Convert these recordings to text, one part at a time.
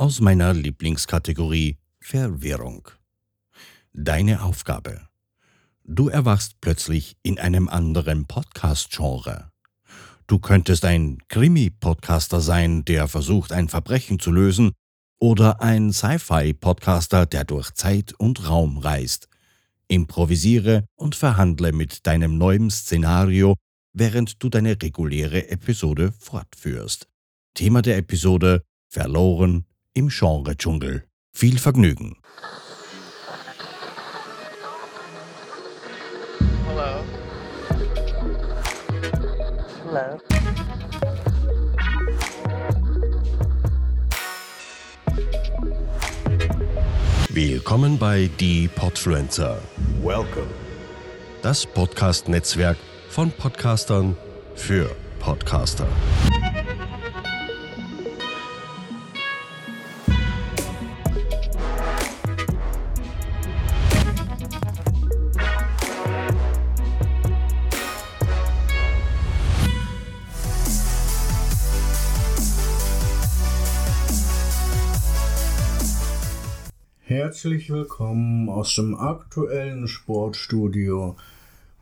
aus meiner Lieblingskategorie Verwirrung. Deine Aufgabe. Du erwachst plötzlich in einem anderen Podcast-Genre. Du könntest ein Krimi-Podcaster sein, der versucht, ein Verbrechen zu lösen, oder ein Sci-Fi-Podcaster, der durch Zeit und Raum reist. Improvisiere und verhandle mit deinem neuen Szenario, während du deine reguläre Episode fortführst. Thema der Episode Verloren im Genre-Dschungel. Viel Vergnügen! Hello. Hello. Willkommen bei Die Podfluencer, Welcome. das Podcast-Netzwerk von Podcastern für Podcaster. Herzlich willkommen aus dem aktuellen Sportstudio.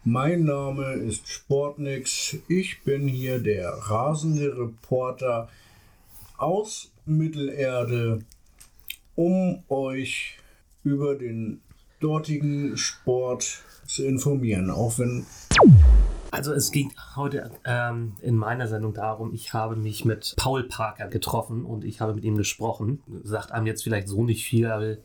Mein Name ist Sportnix. Ich bin hier der rasende Reporter aus Mittelerde, um euch über den dortigen Sport zu informieren. Auch wenn Also es ging heute ähm, in meiner Sendung darum, ich habe mich mit Paul Parker getroffen und ich habe mit ihm gesprochen. Sagt einem jetzt vielleicht so nicht viel, aber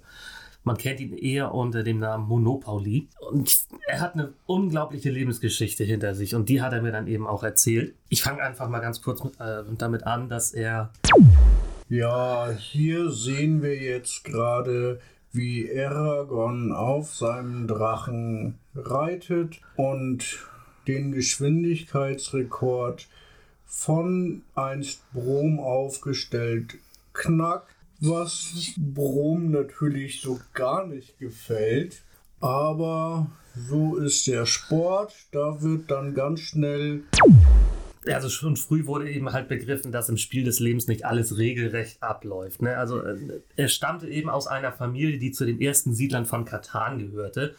man kennt ihn eher unter dem Namen Monopoly. Und er hat eine unglaubliche Lebensgeschichte hinter sich und die hat er mir dann eben auch erzählt. Ich fange einfach mal ganz kurz mit, äh, damit an, dass er Ja, hier sehen wir jetzt gerade, wie Aragorn auf seinem Drachen reitet und den Geschwindigkeitsrekord von einst Brom aufgestellt knackt, was Brom natürlich so gar nicht gefällt. Aber so ist der Sport, da wird dann ganz schnell also schon früh wurde eben halt begriffen, dass im Spiel des Lebens nicht alles regelrecht abläuft. Ne? Also äh, er stammte eben aus einer Familie, die zu den ersten Siedlern von Katan gehörte.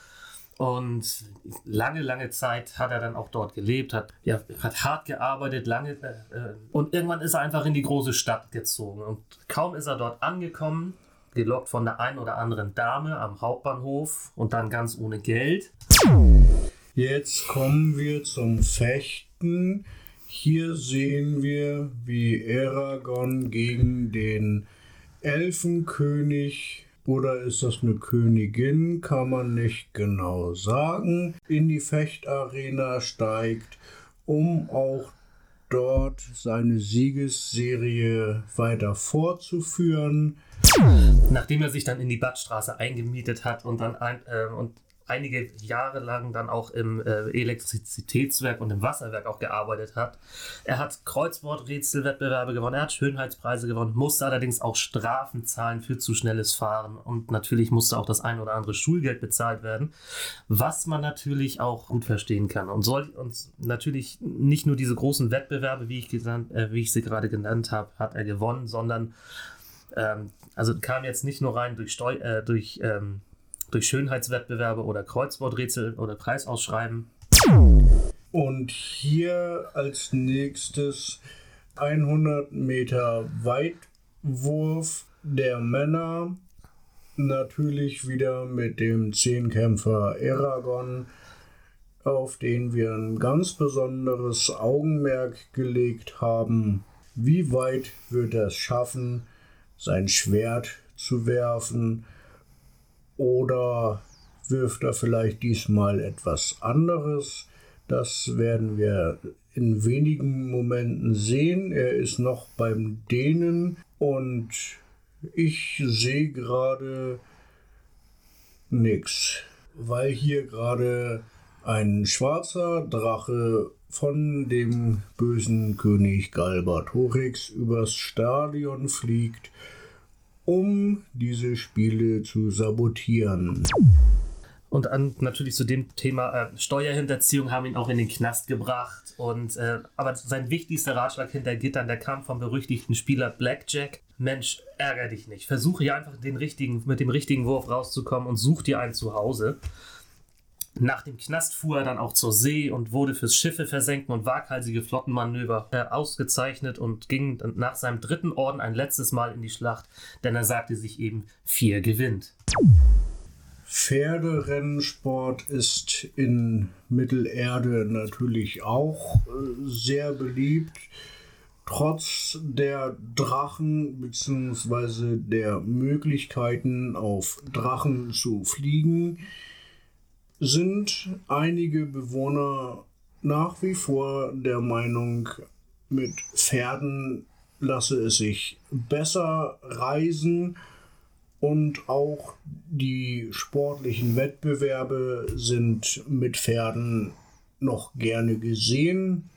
Und lange, lange Zeit hat er dann auch dort gelebt, hat, ja, hat hart gearbeitet, lange. Äh, und irgendwann ist er einfach in die große Stadt gezogen. Und kaum ist er dort angekommen, gelockt von der einen oder anderen Dame am Hauptbahnhof und dann ganz ohne Geld. Jetzt kommen wir zum Fechten. Hier sehen wir, wie Aragorn gegen den Elfenkönig oder ist das eine Königin, kann man nicht genau sagen, in die Fechtarena steigt, um auch dort seine Siegesserie weiter fortzuführen. Nachdem er sich dann in die Badstraße eingemietet hat und dann ein, äh, und einige Jahre lang dann auch im äh, Elektrizitätswerk und im Wasserwerk auch gearbeitet hat. Er hat Kreuzworträtselwettbewerbe gewonnen, er hat Schönheitspreise gewonnen, musste allerdings auch Strafen zahlen für zu schnelles Fahren und natürlich musste auch das ein oder andere Schulgeld bezahlt werden, was man natürlich auch gut verstehen kann und soll uns natürlich nicht nur diese großen Wettbewerbe, wie ich, gesandt, äh, wie ich sie gerade genannt habe, hat er gewonnen, sondern ähm, also kam jetzt nicht nur rein durch, Steu äh, durch ähm, durch Schönheitswettbewerbe oder Kreuzworträtsel oder Preisausschreiben. Und hier als nächstes 100 Meter Weitwurf der Männer. Natürlich wieder mit dem Zehnkämpfer Aragon, auf den wir ein ganz besonderes Augenmerk gelegt haben. Wie weit wird er es schaffen, sein Schwert zu werfen? Oder wirft er vielleicht diesmal etwas anderes? Das werden wir in wenigen Momenten sehen. Er ist noch beim Dehnen und ich sehe gerade nichts, weil hier gerade ein schwarzer Drache von dem bösen König Galbatorix übers Stadion fliegt um diese Spiele zu sabotieren. Und an, natürlich zu dem Thema äh, Steuerhinterziehung haben ihn auch in den Knast gebracht. Und, äh, aber sein wichtigster Ratschlag hinter Gittern, der kam vom berüchtigten Spieler Blackjack. Mensch, ärger dich nicht. Versuche hier einfach den richtigen, mit dem richtigen Wurf rauszukommen und such dir ein Zuhause. Nach dem Knast fuhr er dann auch zur See und wurde fürs Schiffe versenken und waghalsige Flottenmanöver äh, ausgezeichnet und ging nach seinem dritten Orden ein letztes Mal in die Schlacht, denn er sagte sich eben, vier gewinnt. Pferderennsport ist in Mittelerde natürlich auch äh, sehr beliebt. Trotz der Drachen bzw. der Möglichkeiten auf Drachen zu fliegen, sind einige Bewohner nach wie vor der Meinung, mit Pferden lasse es sich besser reisen und auch die sportlichen Wettbewerbe sind mit Pferden noch gerne gesehen.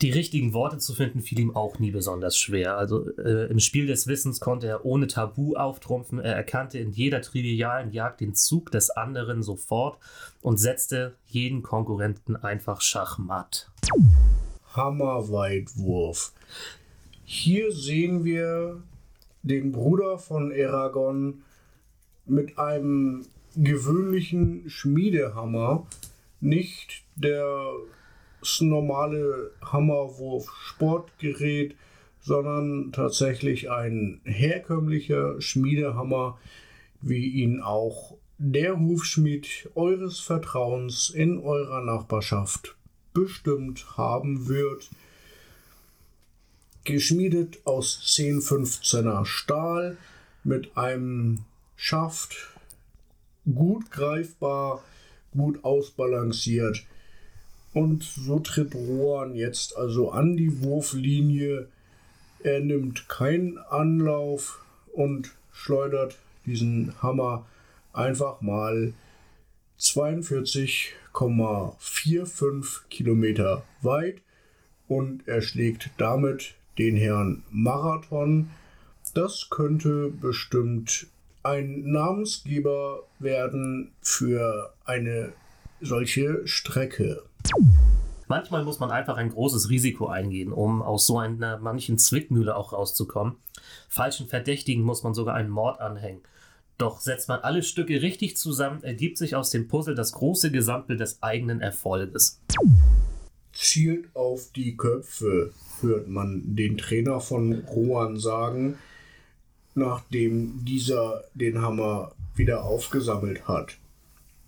Die richtigen Worte zu finden fiel ihm auch nie besonders schwer. Also äh, im Spiel des Wissens konnte er ohne Tabu auftrumpfen. Er erkannte in jeder trivialen Jagd den Zug des anderen sofort und setzte jeden Konkurrenten einfach schachmatt. Hammerweitwurf. Hier sehen wir den Bruder von Eragon mit einem gewöhnlichen Schmiedehammer, nicht der normale Hammerwurf-Sportgerät, sondern tatsächlich ein herkömmlicher Schmiedehammer, wie ihn auch der Hufschmied eures Vertrauens in eurer Nachbarschaft bestimmt haben wird. Geschmiedet aus 10-15er Stahl mit einem Schaft, gut greifbar, gut ausbalanciert und so tritt Rohan jetzt also an die Wurflinie. Er nimmt keinen Anlauf und schleudert diesen Hammer einfach mal 42,45 Kilometer weit und er schlägt damit den Herrn Marathon. Das könnte bestimmt ein Namensgeber werden für eine solche Strecke. Manchmal muss man einfach ein großes Risiko eingehen, um aus so einer manchen Zwickmühle auch rauszukommen. Falschen Verdächtigen muss man sogar einen Mord anhängen. Doch setzt man alle Stücke richtig zusammen, ergibt sich aus dem Puzzle das große Gesamtbild des eigenen Erfolges. Zielt auf die Köpfe, hört man den Trainer von Rohan sagen, nachdem dieser den Hammer wieder aufgesammelt hat.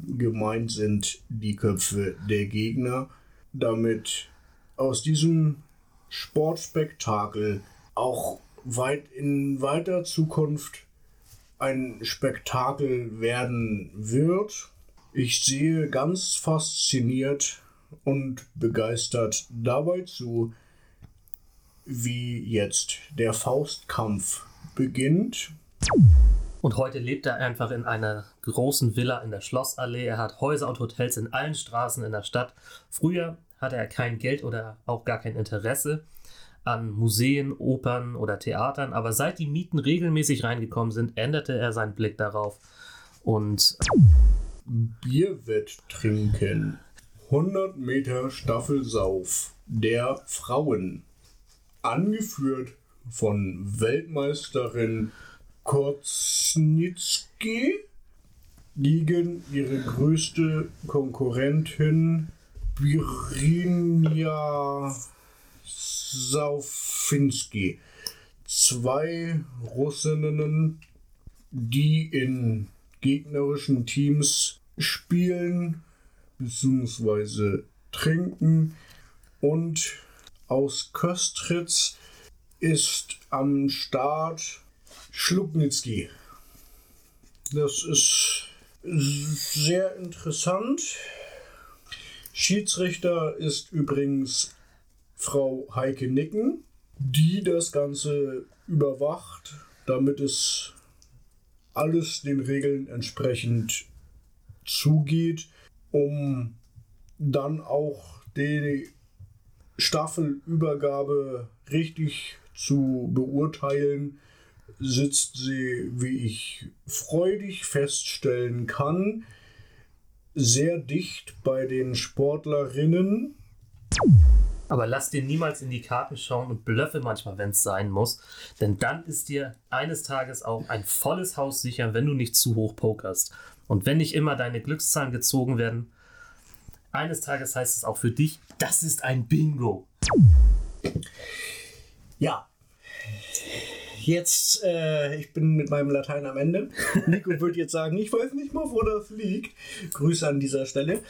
Gemeint sind die Köpfe der Gegner, damit aus diesem Sportspektakel auch weit in weiter Zukunft ein Spektakel werden wird. Ich sehe ganz fasziniert und begeistert dabei zu, wie jetzt der Faustkampf beginnt. Und heute lebt er einfach in einer großen Villa in der Schlossallee. Er hat Häuser und Hotels in allen Straßen in der Stadt. Früher hatte er kein Geld oder auch gar kein Interesse an Museen, Opern oder Theatern, aber seit die Mieten regelmäßig reingekommen sind, änderte er seinen Blick darauf und Bierwetttrinken 100 Meter Staffelsauf der Frauen angeführt von Weltmeisterin Korznitzki gegen ihre größte Konkurrentin Birinia Saufinski. Zwei Russinnen, die in gegnerischen Teams spielen bzw. trinken und aus Köstritz ist am Start Schlupnitzki. Das ist sehr interessant. Schiedsrichter ist übrigens Frau Heike Nicken, die das Ganze überwacht, damit es alles den Regeln entsprechend zugeht, um dann auch die Staffelübergabe richtig zu beurteilen sitzt sie, wie ich freudig feststellen kann, sehr dicht bei den Sportlerinnen. Aber lass dir niemals in die Karten schauen und blöffe manchmal, wenn es sein muss. Denn dann ist dir eines Tages auch ein volles Haus sicher, wenn du nicht zu hoch pokerst. Und wenn nicht immer deine Glückszahlen gezogen werden, eines Tages heißt es auch für dich, das ist ein Bingo. Ja. Jetzt, äh, ich bin mit meinem Latein am Ende. Nico wird jetzt sagen, ich weiß nicht mal, wo das liegt. Grüße an dieser Stelle.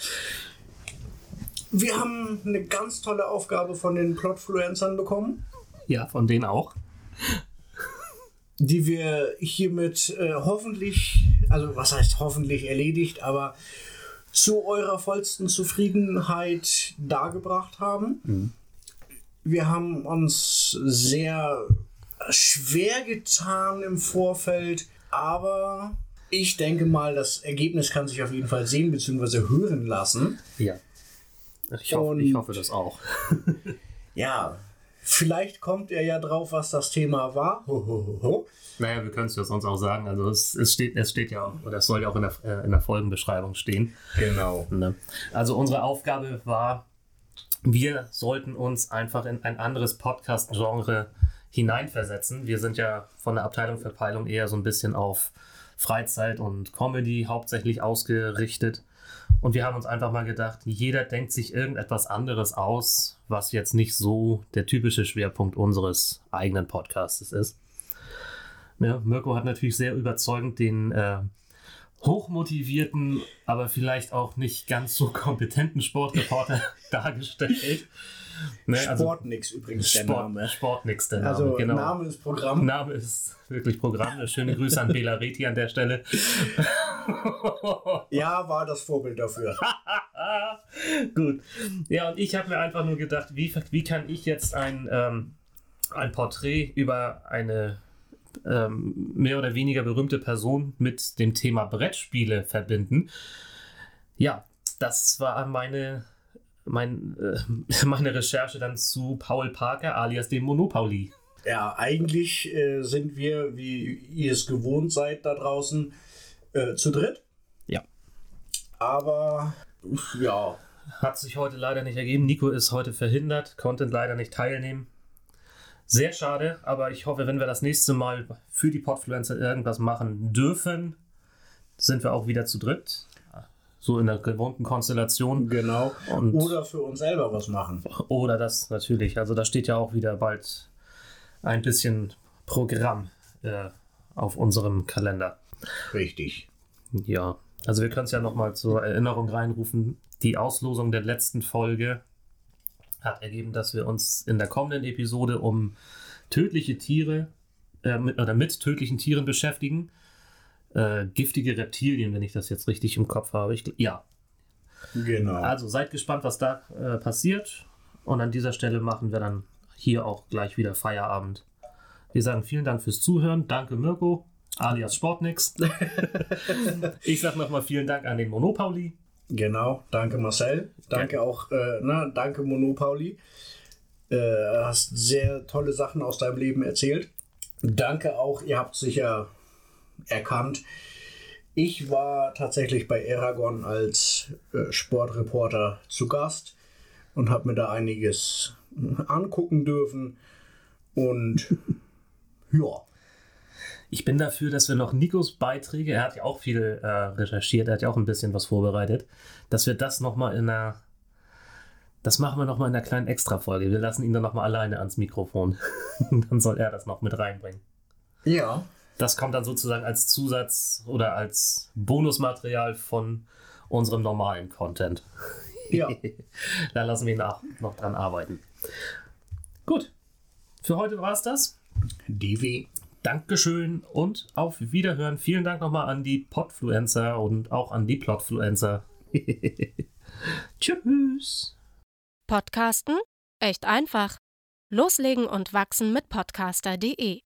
Wir haben eine ganz tolle Aufgabe von den Plotfluencern bekommen, Ja, von denen auch. die wir hiermit äh, hoffentlich, also was heißt hoffentlich erledigt, aber zu eurer vollsten Zufriedenheit dargebracht haben. Wir haben uns sehr schwer getan im Vorfeld, aber ich denke mal, das Ergebnis kann sich auf jeden Fall sehen bzw. hören lassen. Ja. Ich, hoff, Und- ich hoffe das auch. Ja, vielleicht kommt er ja drauf, was das Thema war. Ho, ho, ho, ho. Naja, wir können es ja sonst auch sagen. Also es, es, steht, es steht ja, auch- oder es soll ja auch in der, äh, in der Folgenbeschreibung stehen. Genau. Ne? Also unsere Aufgabe war, wir sollten uns einfach in ein anderes Podcast-Genre hineinversetzen. Wir sind ja von der Abteilung für Peilung eher so ein bisschen auf Freizeit und Comedy hauptsächlich ausgerichtet. Und wir haben uns einfach mal gedacht, jeder denkt sich irgendetwas anderes aus, was jetzt nicht so der typische Schwerpunkt unseres eigenen Podcasts ist. Ja, Mirko hat natürlich sehr überzeugend den äh, hochmotivierten, aber vielleicht auch nicht ganz so kompetenten Sportreporter dargestellt. Ne, also Sportnix übrigens der Sport, Name. Sportnix der Name, Also genau. Name ist Programm. Name ist wirklich Programm. Schöne Grüße an Bela Reti an der Stelle. Ja, war das Vorbild dafür. Gut. Ja, und ich habe mir einfach nur gedacht, wie, wie kann ich jetzt ein, ähm, ein Porträt über eine ähm, mehr oder weniger berühmte Person mit dem Thema Brettspiele verbinden? Ja, das war meine, mein, äh, meine Recherche dann zu Paul Parker alias dem Monopoly. Ja, eigentlich äh, sind wir, wie ihr es gewohnt seid da draußen, äh, zu dritt. Ja. Aber ja, Hat sich heute leider nicht ergeben. Nico ist heute verhindert, konnte leider nicht teilnehmen. Sehr schade, aber ich hoffe, wenn wir das nächste Mal für die Podfluencer irgendwas machen dürfen, sind wir auch wieder zu dritt. So in der gewohnten Konstellation. genau. Und Oder für uns selber was machen. oder das natürlich. Also da steht ja auch wieder bald ein bisschen Programm äh, auf unserem Kalender. Richtig. Ja, also wir können es ja nochmal zur Erinnerung reinrufen. Die Auslosung der letzten Folge hat ergeben, dass wir uns in der kommenden Episode um tödliche Tiere äh, mit, oder mit tödlichen Tieren beschäftigen. Äh, giftige Reptilien, wenn ich das jetzt richtig im Kopf habe. Ich, ja, Genau. also seid gespannt, was da äh, passiert. Und an dieser Stelle machen wir dann hier auch gleich wieder Feierabend. Wir sagen vielen Dank fürs Zuhören. Danke Mirko, alias Sportnix. ich sage nochmal vielen Dank an den Monopoly. Genau, danke Marcel. Danke auch, äh, na, danke Monopoly. Äh, hast sehr tolle Sachen aus deinem Leben erzählt. Danke auch, ihr habt sicher erkannt. Ich war tatsächlich bei Aragon als äh, Sportreporter zu Gast und habe mir da einiges äh, angucken dürfen. Und ja, Ich bin dafür, dass wir noch Nikos Beiträge, er hat ja auch viel äh, recherchiert, er hat ja auch ein bisschen was vorbereitet, dass wir das nochmal in einer, das machen wir nochmal in einer kleinen Extra-Folge. Wir lassen ihn dann nochmal alleine ans Mikrofon. dann soll er das noch mit reinbringen. ja, Das kommt dann sozusagen als Zusatz oder als Bonusmaterial von unserem normalen Content. ja. da lassen wir ihn auch noch dran arbeiten. Gut, für heute war es das. DW. Dankeschön und auf Wiederhören. Vielen Dank nochmal an die Podfluencer und auch an die Plotfluencer. Tschüss. Podcasten? Echt einfach. Loslegen und wachsen mit podcaster.de